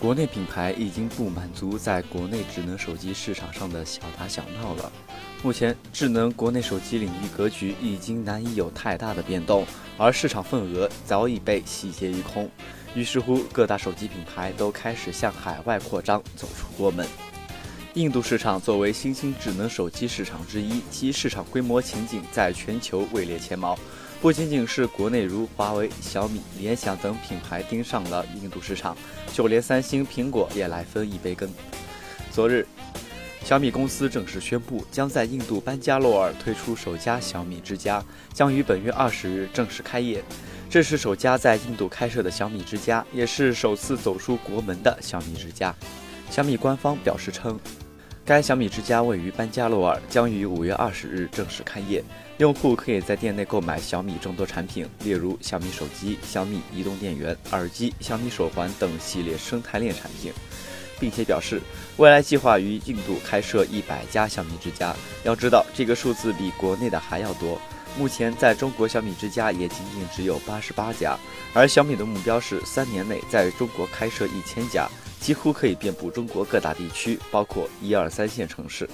国内品牌已经不满足在国内智能手机市场上的小打小闹了。目前，智能国内手机领域格局已经难以有太大的变动，而市场份额早已被洗劫一空。于是乎，各大手机品牌都开始向海外扩张，走出国门。印度市场作为新兴智能手机市场之一，其市场规模前景在全球位列前茅。不仅仅是国内如华为、小米、联想等品牌盯上了印度市场，就连三星、苹果也来分一杯羹。昨日，小米公司正式宣布，将在印度班加罗尔推出首家小米之家，将于本月二十日正式开业。这是首家在印度开设的小米之家，也是首次走出国门的小米之家。小米官方表示称。该小米之家位于班加罗尔，将于五月二十日正式开业。用户可以在店内购买小米众多产品，例如小米手机、小米移动电源、耳机、小米手环等系列生态链产品，并且表示未来计划于印度开设一百家小米之家。要知道，这个数字比国内的还要多。目前在中国，小米之家也仅仅只有八十八家，而小米的目标是三年内在中国开设一千家。几乎可以遍布中国各大地区，包括一二三线城市。